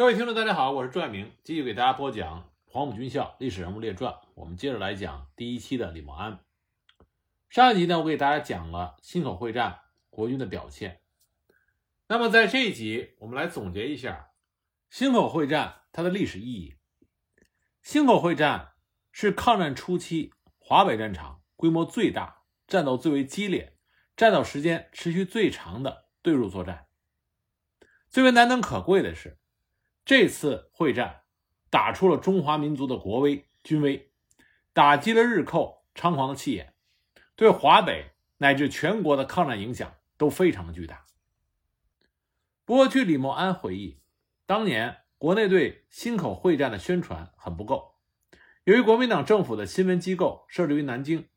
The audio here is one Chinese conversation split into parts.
各位听众，大家好，我是朱爱明，继续给大家播讲《黄埔军校历史人物列传》。我们接着来讲第一期的李默安。上一集呢，我给大家讲了忻口会战国军的表现。那么在这一集，我们来总结一下忻口会战它的历史意义。忻口会战是抗战初期华北战场规模最大、战斗最为激烈、战斗时间持续最长的对入作战。最为难能可贵的是。这次会战打出了中华民族的国威军威，打击了日寇猖狂的气焰，对华北乃至全国的抗战影响都非常的巨大。不过，据李默安回忆，当年国内对忻口会战的宣传很不够。由于国民党政府的新闻机构设置于南京，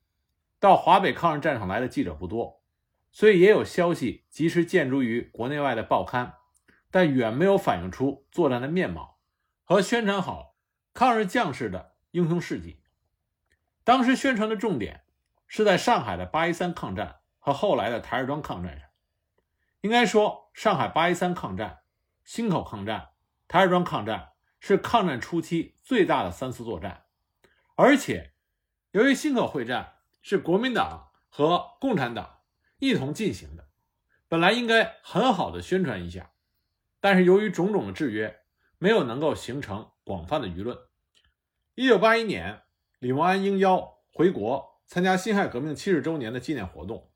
到华北抗日战场来的记者不多，所以也有消息及时见诸于国内外的报刊。但远没有反映出作战的面貌和宣传好抗日将士的英雄事迹。当时宣传的重点是在上海的八一三抗战和后来的台儿庄抗战上。应该说，上海八一三抗战、忻口抗战、台儿庄抗战是抗战初期最大的三次作战。而且，由于忻口会战是国民党和共产党一同进行的，本来应该很好的宣传一下。但是由于种种的制约，没有能够形成广泛的舆论。一九八一年，李默安应邀回国参加辛亥革命七十周年的纪念活动，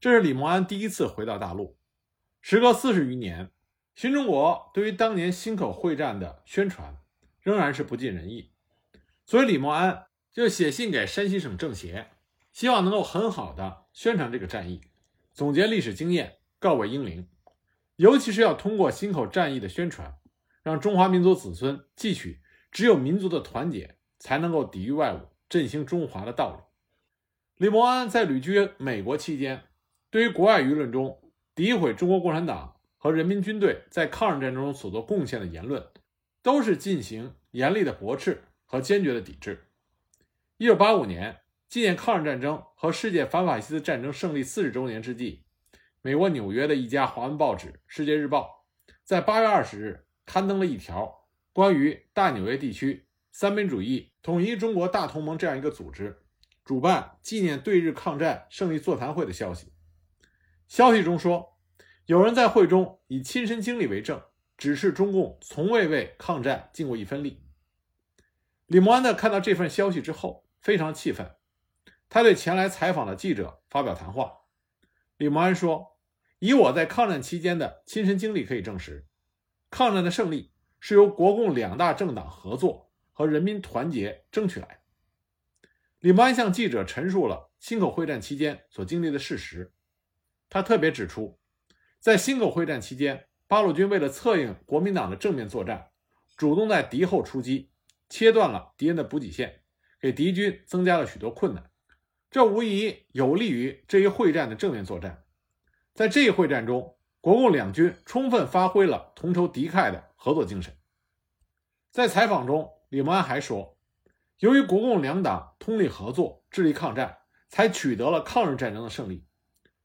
这是李默安第一次回到大陆。时隔四十余年，新中国对于当年忻口会战的宣传仍然是不尽人意，所以李默安就写信给山西省政协，希望能够很好的宣传这个战役，总结历史经验，告慰英灵。尤其是要通过忻口战役的宣传，让中华民族子孙汲取只有民族的团结才能够抵御外侮、振兴中华的道理。李默安在旅居美国期间，对于国外舆论中诋毁中国共产党和人民军队在抗日战争中所做贡献的言论，都是进行严厉的驳斥和坚决的抵制。一九八五年，纪念抗日战争和世界反法西斯战争胜利四十周年之际。美国纽约的一家华文报纸《世界日报》在八月二十日刊登了一条关于大纽约地区三民主义统一中国大同盟这样一个组织主办纪念对日抗战胜利座谈会的消息。消息中说，有人在会中以亲身经历为证，指示中共从未为抗战尽过一分力。李默安呢看到这份消息之后，非常气愤，他对前来采访的记者发表谈话。李默安说。以我在抗战期间的亲身经历可以证实，抗战的胜利是由国共两大政党合作和人民团结争取来的。李默安向记者陈述了忻口会战期间所经历的事实。他特别指出，在忻口会战期间，八路军为了策应国民党的正面作战，主动在敌后出击，切断了敌人的补给线，给敌军增加了许多困难。这无疑有利于这一会战的正面作战。在这一会战中，国共两军充分发挥了同仇敌忾的合作精神。在采访中，李默安还说，由于国共两党通力合作、致力抗战，才取得了抗日战争的胜利。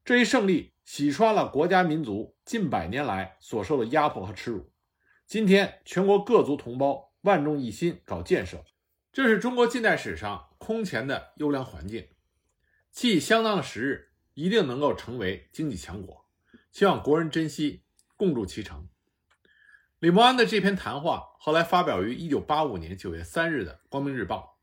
这一胜利洗刷了国家民族近百年来所受的压迫和耻辱。今天，全国各族同胞万众一心搞建设，这是中国近代史上空前的优良环境，其相当的时日。一定能够成为经济强国，希望国人珍惜，共筑其成。李默安的这篇谈话后来发表于一九八五年九月三日的《光明日报》。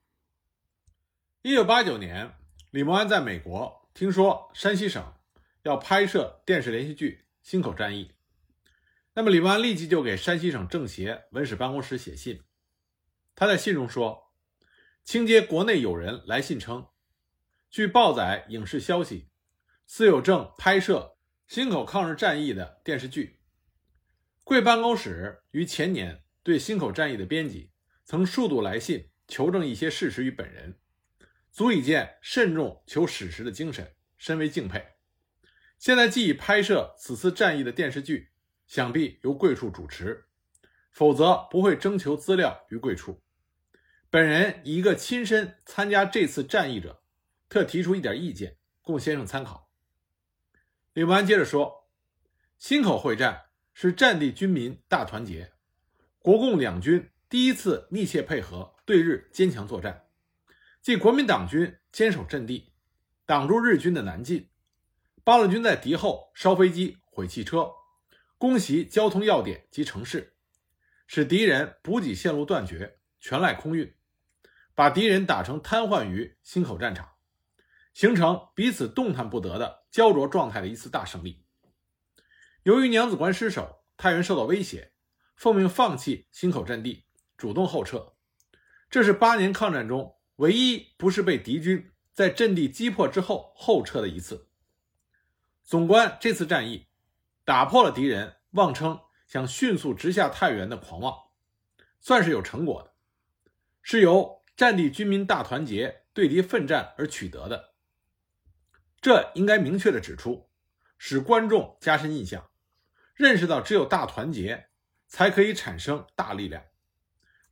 一九八九年，李默安在美国听说山西省要拍摄电视连续剧《忻口战役》，那么李默安立即就给山西省政协文史办公室写信。他在信中说：“清接国内有人来信称，据报载影视消息。”司有正拍摄忻口抗日战役的电视剧。贵办公室于前年对忻口战役的编辑曾数度来信求证一些事实与本人，足以见慎重求史实的精神，深为敬佩。现在既已拍摄此次战役的电视剧，想必由贵处主持，否则不会征求资料于贵处。本人以一个亲身参加这次战役者，特提出一点意见，供先生参考。李默安接着说：“忻口会战是战地军民大团结，国共两军第一次密切配合对日坚强作战，即国民党军坚守阵地，挡住日军的南进；八路军在敌后烧飞机、毁汽车，攻袭交通要点及城市，使敌人补给线路断绝，全赖空运，把敌人打成瘫痪于忻口战场，形成彼此动弹不得的焦灼状态的一次大胜利。由于娘子关失守，太原受到威胁。奉命放弃忻口阵地，主动后撤。这是八年抗战中唯一不是被敌军在阵地击破之后后撤的一次。总观这次战役，打破了敌人妄称想迅速直下太原的狂妄，算是有成果的，是由战地军民大团结对敌奋战而取得的。这应该明确的指出，使观众加深印象，认识到只有大团结。才可以产生大力量，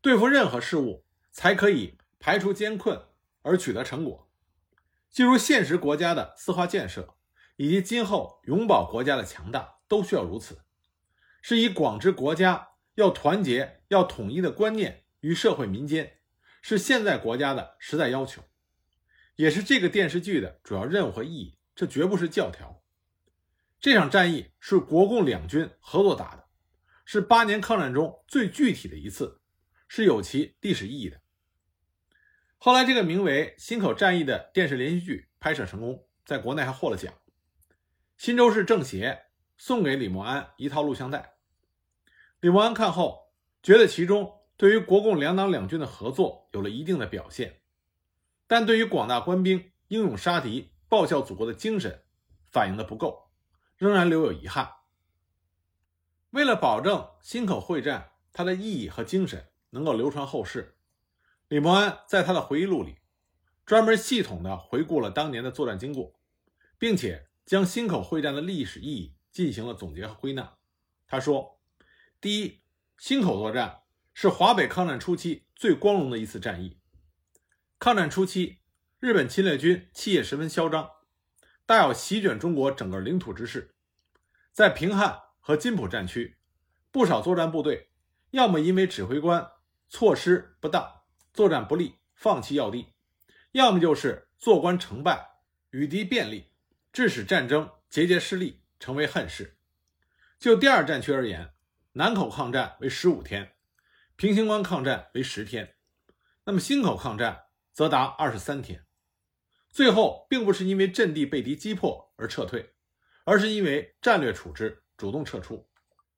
对付任何事物才可以排除艰困而取得成果。进入现实国家的四化建设，以及今后永保国家的强大，都需要如此。是以广知国家要团结、要统一的观念与社会民间，是现在国家的时代要求，也是这个电视剧的主要任务和意义。这绝不是教条。这场战役是国共两军合作打的。是八年抗战中最具体的一次，是有其历史意义的。后来，这个名为《忻口战役》的电视连续剧拍摄成功，在国内还获了奖。新州市政协送给李默安一套录像带。李默安看后，觉得其中对于国共两党两军的合作有了一定的表现，但对于广大官兵英勇杀敌、报效祖国的精神反映的不够，仍然留有遗憾。为了保证忻口会战它的意义和精神能够流传后世，李默安在他的回忆录里专门系统地回顾了当年的作战经过，并且将忻口会战的历史意义进行了总结和归纳。他说：“第一，忻口作战是华北抗战初期最光荣的一次战役。抗战初期，日本侵略军气焰十分嚣张，大有席卷中国整个领土之势，在平汉。”和金浦战区，不少作战部队要么因为指挥官措施不当、作战不利放弃要地，要么就是做官成败与敌便利，致使战争节节失利，成为恨事。就第二战区而言，南口抗战为十五天，平型关抗战为十天，那么忻口抗战则达二十三天。最后并不是因为阵地被敌击破而撤退，而是因为战略处置。主动撤出，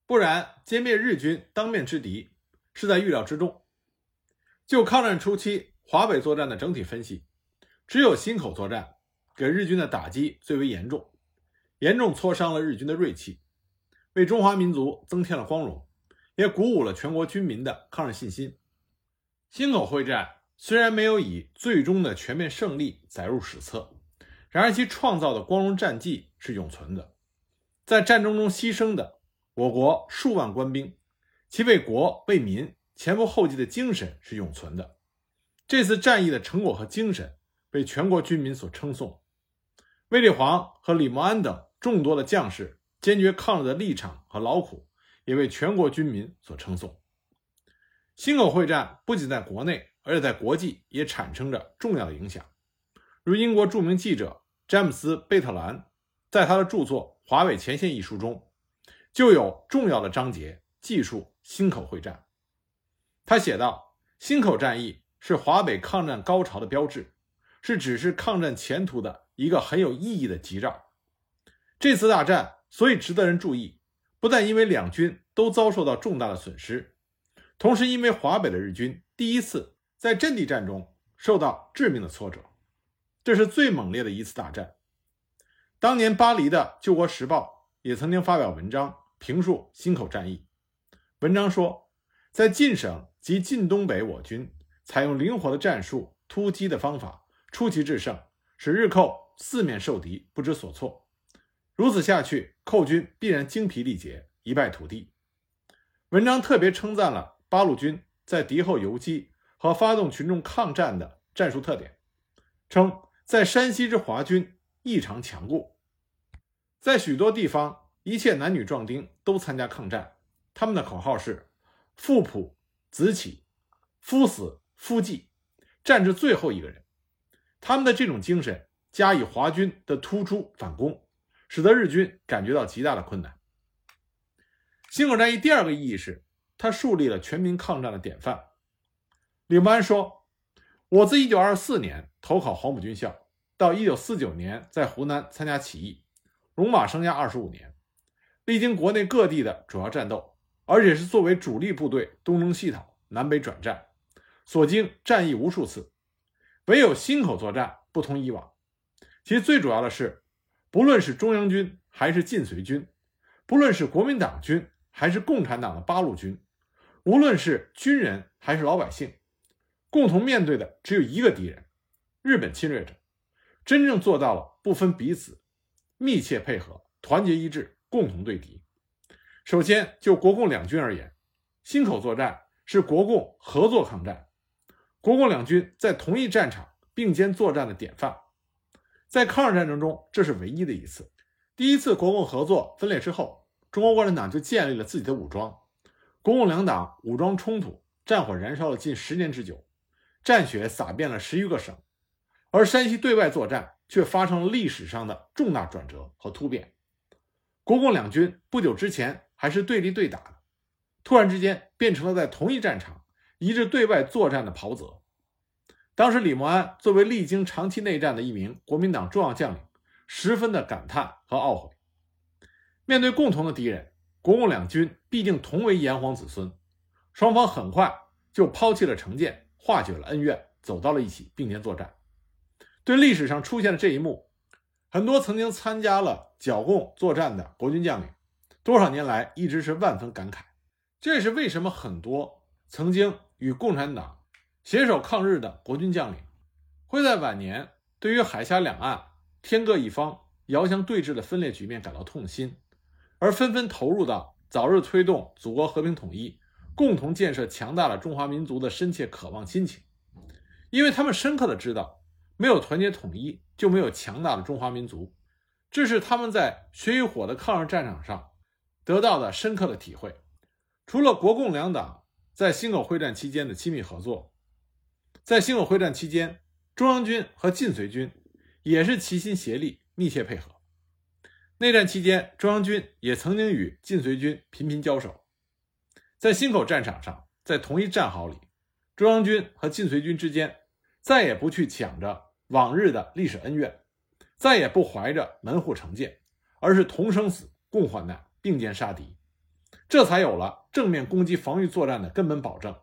不然歼灭日军当面之敌是在预料之中。就抗战初期华北作战的整体分析，只有忻口作战给日军的打击最为严重，严重挫伤了日军的锐气，为中华民族增添了光荣，也鼓舞了全国军民的抗日信心。忻口会战虽然没有以最终的全面胜利载入史册，然而其创造的光荣战绩是永存的。在战争中牺牲的我国数万官兵，其为国为民前赴后继的精神是永存的。这次战役的成果和精神被全国军民所称颂。卫立煌和李默安等众多的将士坚决抗日的立场和劳苦，也为全国军民所称颂。忻口会战不仅在国内，而且在国际也产生着重要的影响。如英国著名记者詹姆斯·贝特兰在他的著作。《华北前线》一书中，就有重要的章节记述忻口会战。他写道：“忻口战役是华北抗战高潮的标志，是指示抗战前途的一个很有意义的吉兆。这次大战所以值得人注意，不但因为两军都遭受到重大的损失，同时因为华北的日军第一次在阵地战中受到致命的挫折，这是最猛烈的一次大战。”当年巴黎的《救国时报》也曾经发表文章评述忻口战役。文章说，在晋省及晋东北，我军采用灵活的战术突击的方法，出奇制胜，使日寇四面受敌，不知所措。如此下去，寇军必然精疲力竭，一败涂地。文章特别称赞了八路军在敌后游击和发动群众抗战的战术特点，称在山西之华军异常强固。在许多地方，一切男女壮丁都参加抗战。他们的口号是：“父仆子起，夫死夫继，战至最后一个人。他们的这种精神加以华军的突出反攻，使得日军感觉到极大的困难。忻口战役第二个意义是，它树立了全民抗战的典范。李默安说：“我自1924年投考黄埔军校，到1949年在湖南参加起义，戎马生涯25年，历经国内各地的主要战斗，而且是作为主力部队东征西讨、南北转战，所经战役无数次。唯有忻口作战不同以往，其最主要的是，不论是中央军还是晋绥军，不论是国民党军还是共产党的八路军，无论是军人还是老百姓。”共同面对的只有一个敌人，日本侵略者，真正做到了不分彼此，密切配合，团结一致，共同对敌。首先就国共两军而言，忻口作战是国共合作抗战，国共两军在同一战场并肩作战的典范。在抗日战争中，这是唯一的一次。第一次国共合作分裂之后，中国共产党就建立了自己的武装，国共两党武装冲突，战火燃烧了近十年之久。战血洒遍了十余个省，而山西对外作战却发生了历史上的重大转折和突变。国共两军不久之前还是对立对打的，突然之间变成了在同一战场一致对外作战的袍泽。当时李默安作为历经长期内战的一名国民党重要将领，十分的感叹和懊悔。面对共同的敌人，国共两军毕竟同为炎黄子孙，双方很快就抛弃了成见。化解了恩怨，走到了一起，并肩作战。对历史上出现的这一幕，很多曾经参加了剿共作战的国军将领，多少年来一直是万分感慨。这也是为什么很多曾经与共产党携手抗日的国军将领，会在晚年对于海峡两岸天各一方、遥相对峙的分裂局面感到痛心，而纷纷投入到早日推动祖国和平统一。共同建设强大的中华民族的深切渴望心情，因为他们深刻的知道，没有团结统一，就没有强大的中华民族。这是他们在血与火的抗日战场上得到的深刻的体会。除了国共两党在忻口会战期间的亲密合作，在忻口会战期间，中央军和晋绥军也是齐心协力、密切配合。内战期间，中央军也曾经与晋绥军频频交手。在忻口战场上，在同一战壕里，中央军和晋绥军之间再也不去抢着往日的历史恩怨，再也不怀着门户成见，而是同生死、共患难、并肩杀敌，这才有了正面攻击、防御作战的根本保证。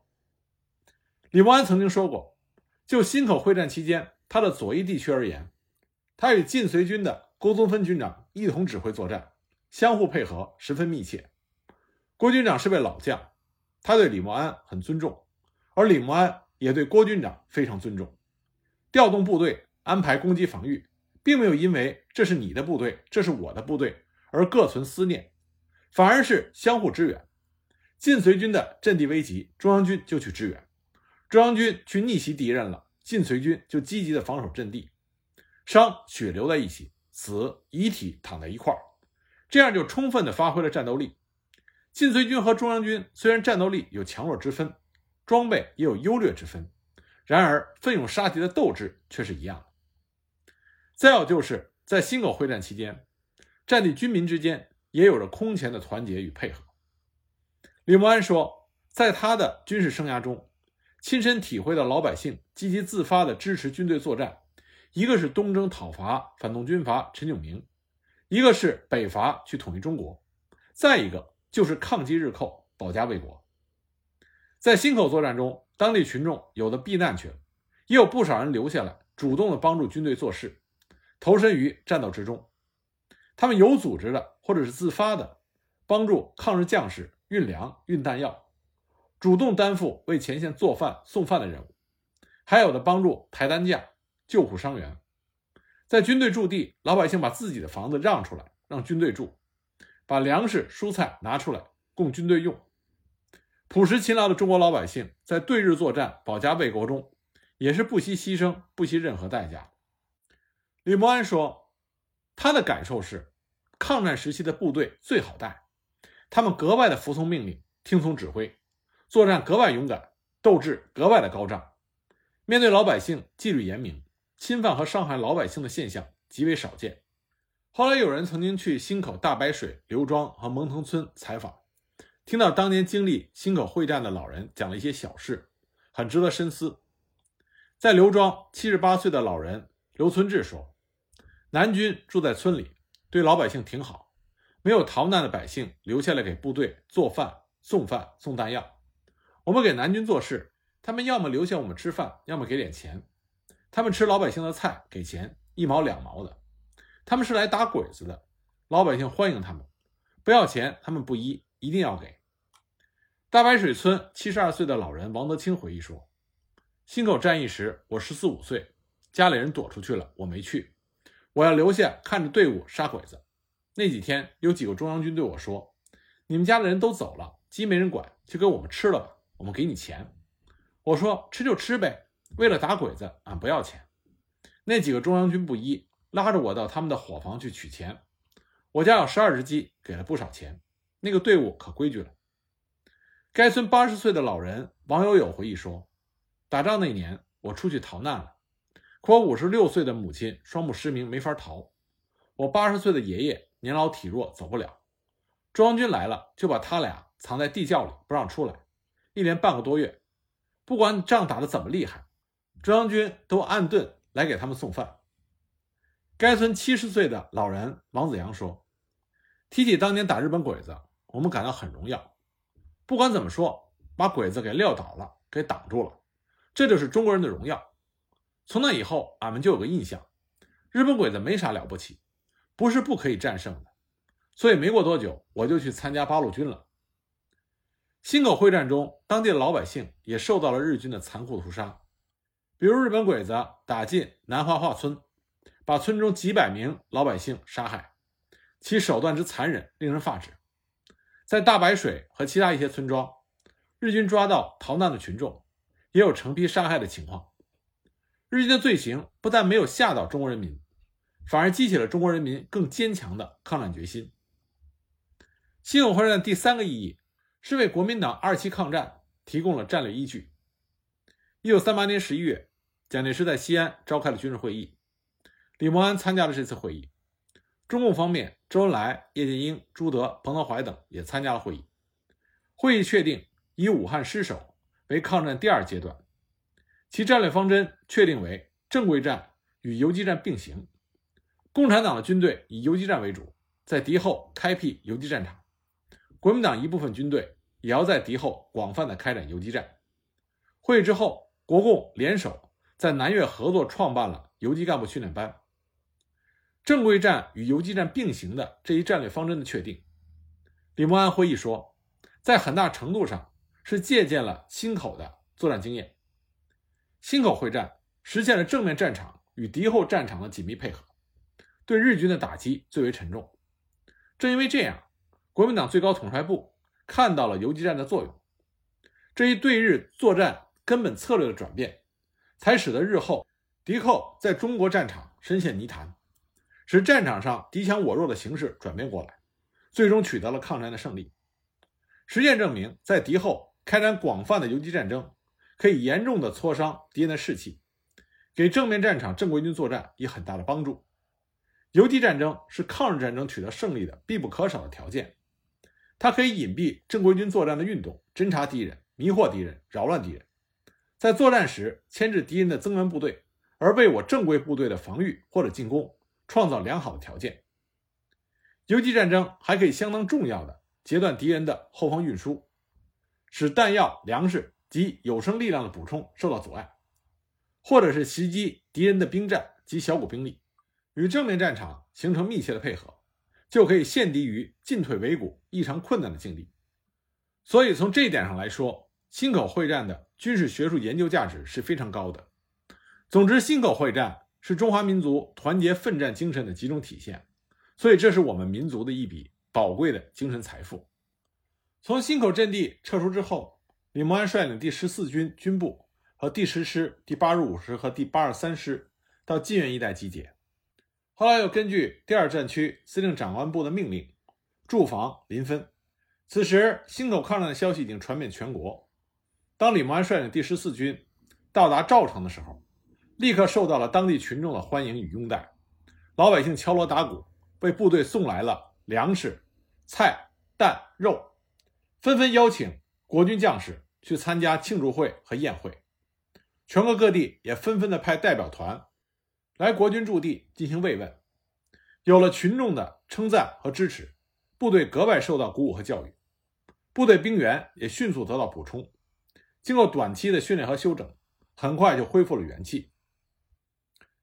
李默安曾经说过，就忻口会战期间他的左翼地区而言，他与晋绥军的郭宗芬军长一同指挥作战，相互配合十分密切。郭军长是位老将，他对李默安很尊重，而李默安也对郭军长非常尊重。调动部队、安排攻击防御，并没有因为这是你的部队，这是我的部队而各存思念，反而是相互支援。晋绥军的阵地危急，中央军就去支援；中央军去逆袭敌人了，晋绥军就积极的防守阵地。伤血流在一起，死遗体躺在一块儿，这样就充分的发挥了战斗力。晋绥军和中央军虽然战斗力有强弱之分，装备也有优劣之分，然而奋勇杀敌的斗志却是一样的。再有就是在忻口会战期间，战地军民之间也有着空前的团结与配合。李默安说，在他的军事生涯中，亲身体会到老百姓积极自发地支持军队作战，一个是东征讨伐反动军阀陈炯明，一个是北伐去统一中国，再一个。就是抗击日寇，保家卫国。在忻口作战中，当地群众有的避难去了，也有不少人留下来，主动的帮助军队做事，投身于战斗之中。他们有组织的，或者是自发的，帮助抗日将士运粮、运弹药，主动担负为前线做饭、送饭的任务，还有的帮助抬担架、救护伤员。在军队驻地，老百姓把自己的房子让出来，让军队住。把粮食、蔬菜拿出来供军队用。朴实勤劳的中国老百姓在对日作战、保家卫国中，也是不惜牺牲、不惜任何代价。李默安说，他的感受是，抗战时期的部队最好带，他们格外的服从命令、听从指挥，作战格外勇敢，斗志格外的高涨。面对老百姓纪律严明，侵犯和伤害老百姓的现象极为少见。后来有人曾经去新口大白水、刘庄和蒙腾村采访，听到当年经历新口会战的老人讲了一些小事，很值得深思。在刘庄，七十八岁的老人刘存志说：“南军住在村里，对老百姓挺好，没有逃难的百姓留下来给部队做饭、送饭、送弹药。我们给南军做事，他们要么留下我们吃饭，要么给点钱。他们吃老百姓的菜，给钱一毛两毛的。他们是来打鬼子的，老百姓欢迎他们，不要钱他们不依，一定要给。”大白水村七十二岁的老人王德清回忆说。新口战役时，我十四五岁，家里人躲出去了，我没去。我要留下看着队伍杀鬼子。那几天，有几个中央军对我说：“你们家的人都走了，鸡没人管，就给我们吃了吧，我们给你钱。”我说：“吃就吃呗，为了打鬼子，俺不要钱。”那几个中央军不依，拉着我到他们的伙房去取钱。我家有十二只鸡，给了不少钱。那个队伍可规矩了。该村八十岁的老人王友友回忆说。打仗那年，我出去逃难了，可我五十六岁的母亲双目失明，没法逃；我八十岁的爷爷年老体弱，走不了。中央军来了，就把他俩藏在地窖里，不让出来，一连半个多月。不管仗打得怎么厉害，中央军都按顿来给他们送饭。该村七十岁的老人王子阳说：“提起当年打日本鬼子，我们感到很荣耀。不管怎么说，把鬼子给撂倒了，给挡住了。”这就是中国人的荣耀。从那以后，俺们就有个印象：日本鬼子没啥了不起，不是不可以战胜的。所以没过多久，我就去参加八路军了。新口会战中，当地的老百姓也受到了日军的残酷屠杀。比如，日本鬼子打进南华化村，把村中几百名老百姓杀害，其手段之残忍，令人发指。在大白水和其他一些村庄，日军抓到逃难的群众。也有成批杀害的情况。日军的罪行不但没有吓倒中国人民，反而激起了中国人民更坚强的抗战决心。新口会战的第三个意义是为国民党二期抗战提供了战略依据。一九三八年十一月，蒋介石在西安召开了军事会议，李默安参加了这次会议。中共方面，周恩来、叶剑英、朱德、彭德怀等也参加了会议。会议确定以武汉失守。为抗战第二阶段，其战略方针确定为正规战与游击战并行。共产党的军队以游击战为主，在敌后开辟游击战场；国民党一部分军队也要在敌后广泛的开展游击战。会议之后，国共联手在南越合作创办了游击干部训练班。正规战与游击战并行的这一战略方针的确定，李默安回忆说，在很大程度上。是借鉴了忻口的作战经验。忻口会战实现了正面战场与敌后战场的紧密配合，对日军的打击最为沉重。正因为这样，国民党最高统帅部看到了游击战的作用。这一对日作战根本策略的转变，才使得日后敌寇在中国战场深陷泥潭，使战场上敌强我弱的形势转变过来，最终取得了抗战的胜利。实践证明，在敌后。开展广泛的游击战争，可以严重的挫伤敌人的士气，给正面战场正规军作战以很大的帮助。游击战争是抗日战争取得胜利的必不可少的条件，它可以隐蔽正规军作战的运动，侦察敌人，迷惑敌人，扰乱敌人，在作战时牵制敌人的增援部队，而为我正规部队的防御或者进攻创造良好的条件。游击战争还可以相当重要的截断敌人的后方运输。使弹药、粮食及有生力量的补充受到阻碍，或者是袭击敌人的兵站及小股兵力，与正面战场形成密切的配合，就可以陷敌于进退维谷、异常困难的境地。所以，从这一点上来说，新口会战的军事学术研究价值是非常高的。总之，新口会战是中华民族团结奋战精神的集中体现，所以这是我们民族的一笔宝贵的精神财富。从新口阵地撤出之后，李默安率领第十四军军部和第十师、第八十五师和第八十三师到晋源一带集结。后来又根据第二战区司令长官部的命令，驻防临汾。此时，新口抗战的消息已经传遍全国，当李默安率领第十四军到达赵城的时候，立刻受到了当地群众的欢迎与拥戴，老百姓敲锣打鼓，为部队送来了粮食、菜、蛋、肉，纷纷邀请国军将士去参加庆祝会和宴会。全国各地也纷纷的派代表团来国军驻地进行慰问。有了群众的称赞和支持，部队格外受到鼓舞和教育，部队兵员也迅速得到补充。经过短期的训练和休整，很快就恢复了元气。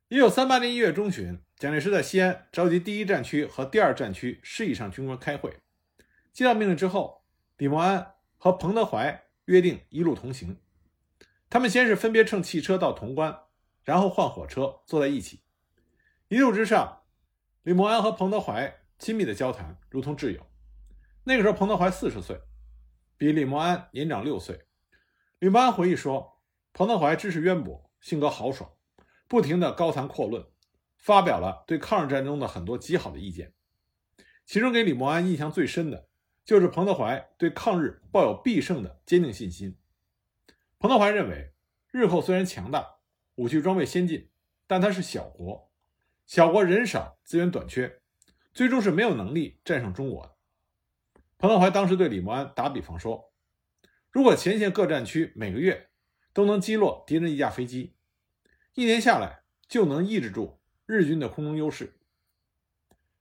一九三八年一月中旬，蒋介石在西安召集第一战区和第二战区师以上军官开会，接到命令之后，李默安和彭德怀约定一路同行。他们先是分别乘汽车到潼关，然后换火车坐在一起。一路之上，李默安和彭德怀亲密的交谈，如同挚友。那个时候，彭德怀四十岁，比李默安年长六岁。李默安回忆说，彭德怀知识渊博，性格豪爽。不停地高谈阔论，发表了对抗日战争的很多极好的意见。其中给李默安印象最深的，就是彭德怀对抗日抱有必胜的坚定信心。彭德怀认为，日后虽然强大，武器装备先进，但它是小国，小国人少，资源短缺，最终是没有能力战胜中国的。彭德怀当时对李默安打比方说：“如果前线各战区每个月都能击落敌人一架飞机。”一年下来就能抑制住日军的空中优势。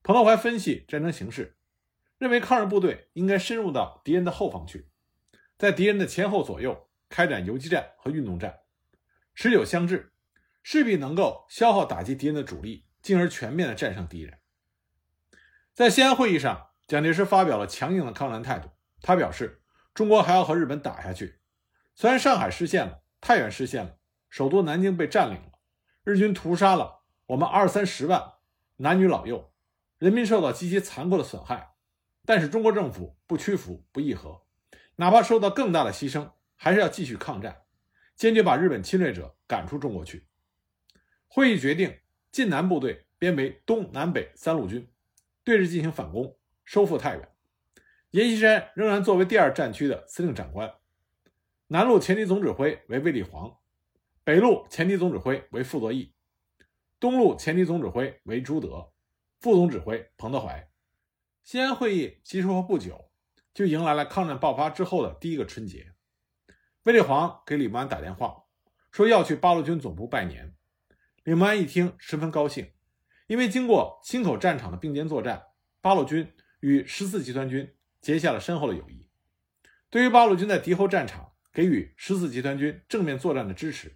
彭德怀分析战争形势，认为抗日部队应该深入到敌人的后方去，在敌人的前后左右开展游击战和运动战，持久相制，势必能够消耗打击敌人的主力，进而全面的战胜敌人。在西安会议上，蒋介石发表了强硬的抗战态度。他表示，中国还要和日本打下去，虽然上海失陷了，太原失陷了。首都南京被占领了，日军屠杀了我们二三十万男女老幼，人民受到极其残酷的损害。但是中国政府不屈服、不议和，哪怕受到更大的牺牲，还是要继续抗战，坚决把日本侵略者赶出中国去。会议决定，晋南部队编为东南北三路军，对日进行反攻，收复太原。阎锡山仍然作为第二战区的司令长官，南路前敌总指挥为卫立煌。北路前敌总指挥为傅作义，东路前敌总指挥为朱德，副总指挥彭德怀。西安会议结束后不久，就迎来了抗战爆发之后的第一个春节。卫立煌给李默安打电话，说要去八路军总部拜年。李默安一听十分高兴，因为经过忻口战场的并肩作战，八路军与十四集团军结下了深厚的友谊。对于八路军在敌后战场给予十四集团军正面作战的支持。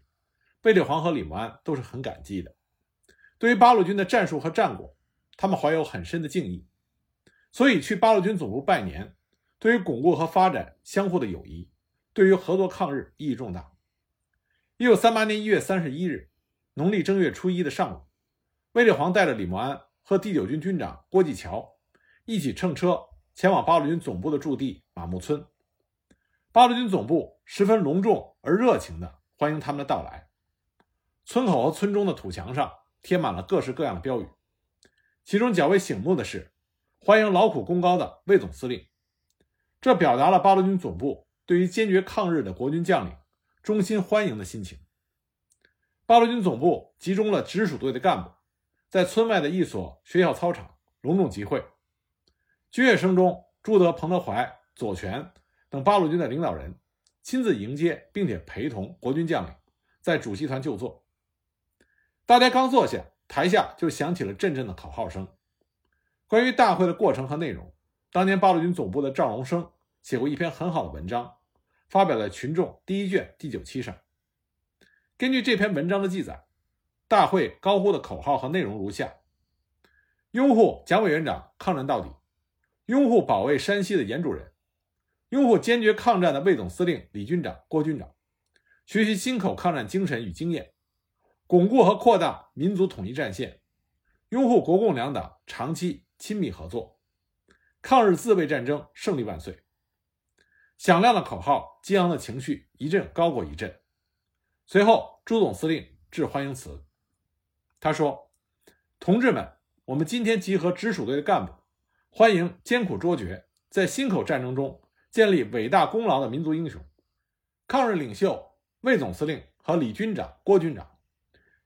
卫立煌和李默安都是很感激的。对于八路军的战术和战果，他们怀有很深的敬意，所以去八路军总部拜年，对于巩固和发展相互的友谊，对于合作抗日意义重大。一九三八年一月三十一日，农历正月初一的上午，卫立煌带着李默安和第九军军长郭继桥一起乘车前往八路军总部的驻地马木村。八路军总部十分隆重而热情地欢迎他们的到来。村口和村中的土墙上贴满了各式各样的标语，其中较为醒目的是“欢迎劳苦功高的魏总司令”，这表达了八路军总部对于坚决抗日的国军将领衷心欢迎的心情。八路军总部集中了直属队的干部，在村外的一所学校操场隆重集会。军乐声中，朱德、彭德怀、左权等八路军的领导人亲自迎接，并且陪同国军将领在主席团就座。大家刚坐下，台下就响起了阵阵的口号声。关于大会的过程和内容，当年八路军总部的赵荣生写过一篇很好的文章，发表在《群众》第一卷第九期上。根据这篇文章的记载，大会高呼的口号和内容如下：拥护蒋委员长抗战到底，拥护保卫山西的严主任，拥护坚决抗战的魏总司令李军长、郭军长，学习忻口抗战精神与经验。巩固和扩大民族统一战线，拥护国共两党长期亲密合作，抗日自卫战争胜利万岁！响亮的口号，激昂的情绪，一阵高过一阵。随后，朱总司令致欢迎词，他说：“同志们，我们今天集合直属队的干部，欢迎艰苦卓绝，在忻口战争中建立伟大功劳的民族英雄，抗日领袖魏总司令和李军长、郭军长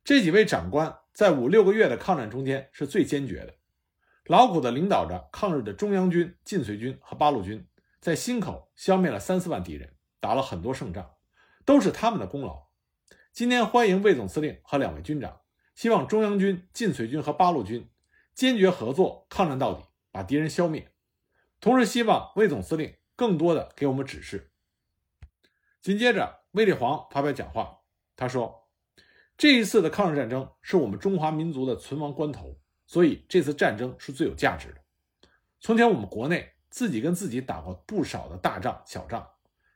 这几位长官，在五六个月的抗战中间是最坚决的，劳苦的领导着抗日的中央军、晋绥军和八路军，在忻口消灭了三四万敌人，打了很多胜仗，都是他们的功劳。今天欢迎魏总司令和两位军长，希望中央军、晋绥军和八路军坚决合作，抗战到底，把敌人消灭。同时，希望魏总司令更多的给我们指示。紧接着，卫立煌发表讲话，他说：“这一次的抗日战争是我们中华民族的存亡关头，所以这次战争是最有价值的。从前我们国内自己跟自己打过不少的大仗、小仗，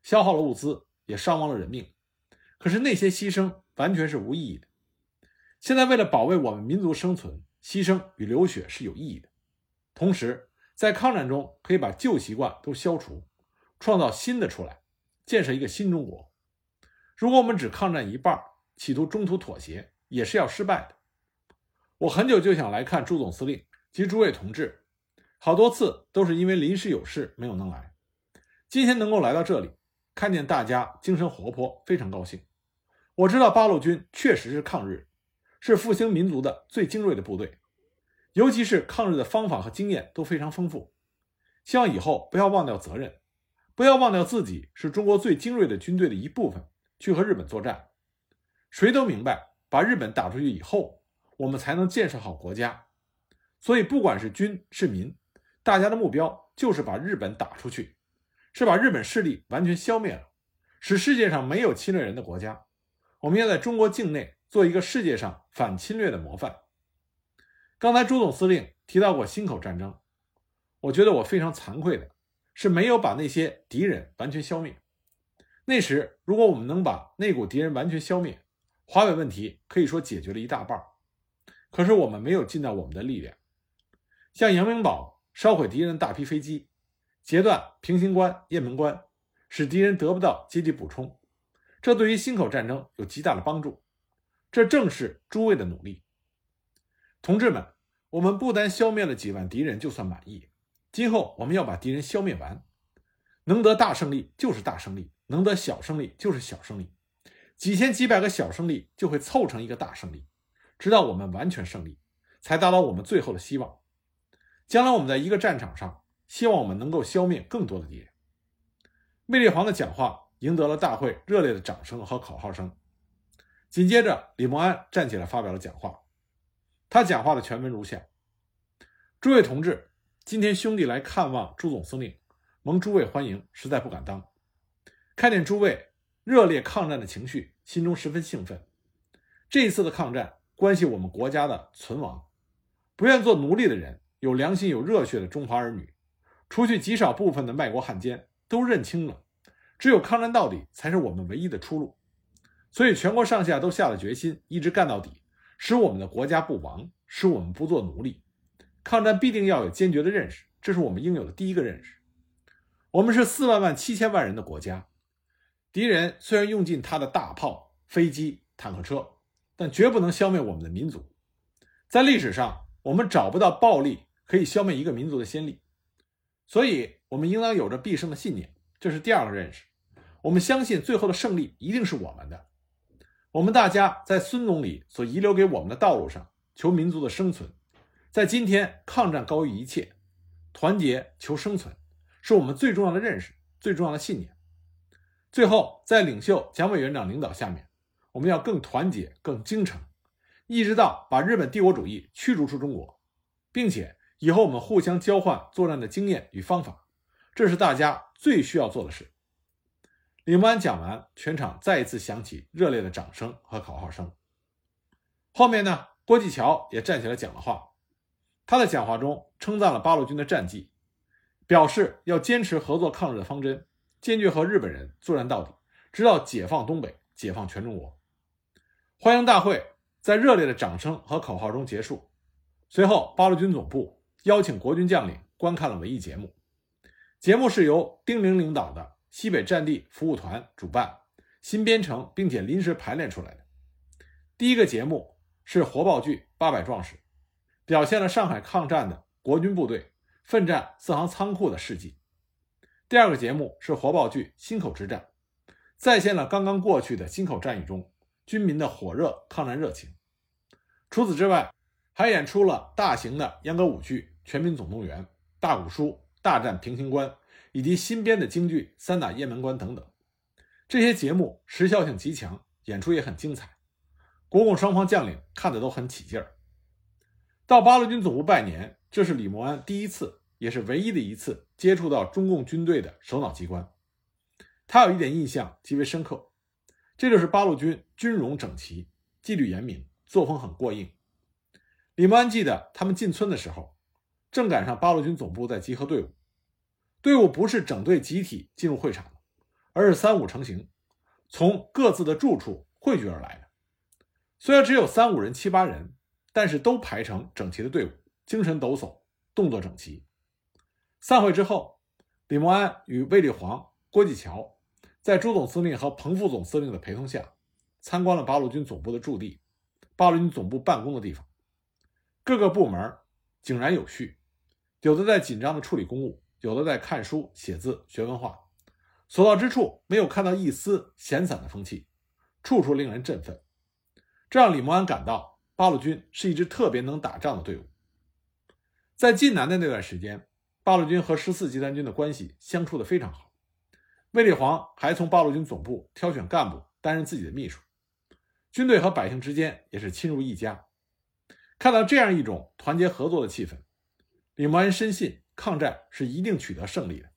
消耗了物资，也伤亡了人命，可是那些牺牲完全是无意义的。现在为了保卫我们民族生存，牺牲与流血是有意义的。同时，在抗战中，可以把旧习惯都消除，创造新的出来，建设一个新中国。如果我们只抗战一半，企图中途妥协，也是要失败的。我很久就想来看朱总司令及诸位同志，好多次都是因为临时有事没有能来。今天能够来到这里，看见大家精神活泼，非常高兴。我知道八路军确实是抗日，是复兴民族的最精锐的部队。尤其是抗日的方法和经验都非常丰富，希望以后不要忘掉责任，不要忘掉自己是中国最精锐的军队的一部分，去和日本作战。谁都明白，把日本打出去以后，我们才能建设好国家。所以，不管是军是民，大家的目标就是把日本打出去，是把日本势力完全消灭了，使世界上没有侵略人的国家。我们要在中国境内做一个世界上反侵略的模范。刚才朱总司令提到过忻口战争，我觉得我非常惭愧的是没有把那些敌人完全消灭。那时，如果我们能把那股敌人完全消灭，华北问题可以说解决了一大半。可是我们没有尽到我们的力量，像杨明堡烧毁敌人大批飞机，截断平型关、雁门关，使敌人得不到接济补充，这对于忻口战争有极大的帮助。这正是诸位的努力。同志们，我们不单消灭了几万敌人就算满意，今后我们要把敌人消灭完。能得大胜利就是大胜利，能得小胜利就是小胜利，几千几百个小胜利就会凑成一个大胜利，直到我们完全胜利，才达到我们最后的希望。将来我们在一个战场上，希望我们能够消灭更多的敌人。卫立煌的讲话赢得了大会热烈的掌声和口号声。紧接着，李默安站起来发表了讲话。他讲话的全文如下：诸位同志，今天兄弟来看望朱总司令，蒙诸位欢迎，实在不敢当。看见诸位热烈抗战的情绪，心中十分兴奋。这一次的抗战关系我们国家的存亡，不愿做奴隶的人，有良心、有热血的中华儿女，除去极少部分的卖国汉奸，都认清了，只有抗战到底才是我们唯一的出路。所以，全国上下都下了决心，一直干到底。使我们的国家不亡，使我们不做奴隶。抗战必定要有坚决的认识，这是我们应有的第一个认识。我们是四万万七千万人的国家，敌人虽然用尽他的大炮、飞机、坦克车，但绝不能消灭我们的民族。在历史上，我们找不到暴力可以消灭一个民族的先例，所以我们应当有着必胜的信念。这是第二个认识。我们相信最后的胜利一定是我们的。我们大家在孙总理所遗留给我们的道路上求民族的生存，在今天抗战高于一切，团结求生存，是我们最重要的认识，最重要的信念。最后，在领袖蒋委员长领导下面，我们要更团结、更精诚，一直到把日本帝国主义驱逐出中国，并且以后我们互相交换作战的经验与方法，这是大家最需要做的事。李默安讲完，全场再一次响起热烈的掌声和口号声。后面呢，郭继桥也站起来讲了话。他的讲话中称赞了八路军的战绩，表示要坚持合作抗日的方针，坚决和日本人作战到底，直到解放东北，解放全中国。欢迎大会在热烈的掌声和口号中结束。随后，八路军总部邀请国军将领观看了文艺节目，节目是由丁玲领导的。西北战地服务团主办，新编成并且临时排练出来的。第一个节目是活爆剧《八百壮士》，表现了上海抗战的国军部队奋战四行仓库的事迹。第二个节目是火爆剧《忻口之战》，再现了刚刚过去的忻口战役中军民的火热抗战热情。除此之外，还演出了大型的秧歌舞剧《全民总动员》、大鼓书、大战平型关，以及新编的京剧《三打雁门关》等等。这些节目时效性极强，演出也很精彩，国共双方将领看得都很起劲儿。到八路军总部拜年，这是李默安第一次，也是唯一的一次接触到中共军队的首脑机关。他有一点印象极为深刻，这就是八路军军容整齐、纪律严明、作风很过硬。李默安记得，他们进村的时候，正赶上八路军总部在集合队伍，队伍不是整队集体进入会场，而是三五成行，从各自的住处汇聚而来的。虽然只有三五人、七八人，但是都排成整齐的队伍，精神抖擞，动作整齐。散会之后，李默安与卫立煌、郭继桥。在朱总司令和彭副总司令的陪同下，参观了八路军总部的驻地，八路军总部办公的地方。各个部门井然有序，有的在紧张地处理公务，有的在看书写字学文化。所到之处，没有看到一丝闲散的风气，处处令人振奋。这让李默安感到八路军是一支特别能打仗的队伍。在晋南的那段时间，八路军和十四集团军的关系相处得非常好。卫立煌还从八路军总部挑选干部担任自己的秘书，军队和百姓之间也是亲如一家。看到这样一种团结合作的气氛，李默安深信抗战是一定取得胜利的。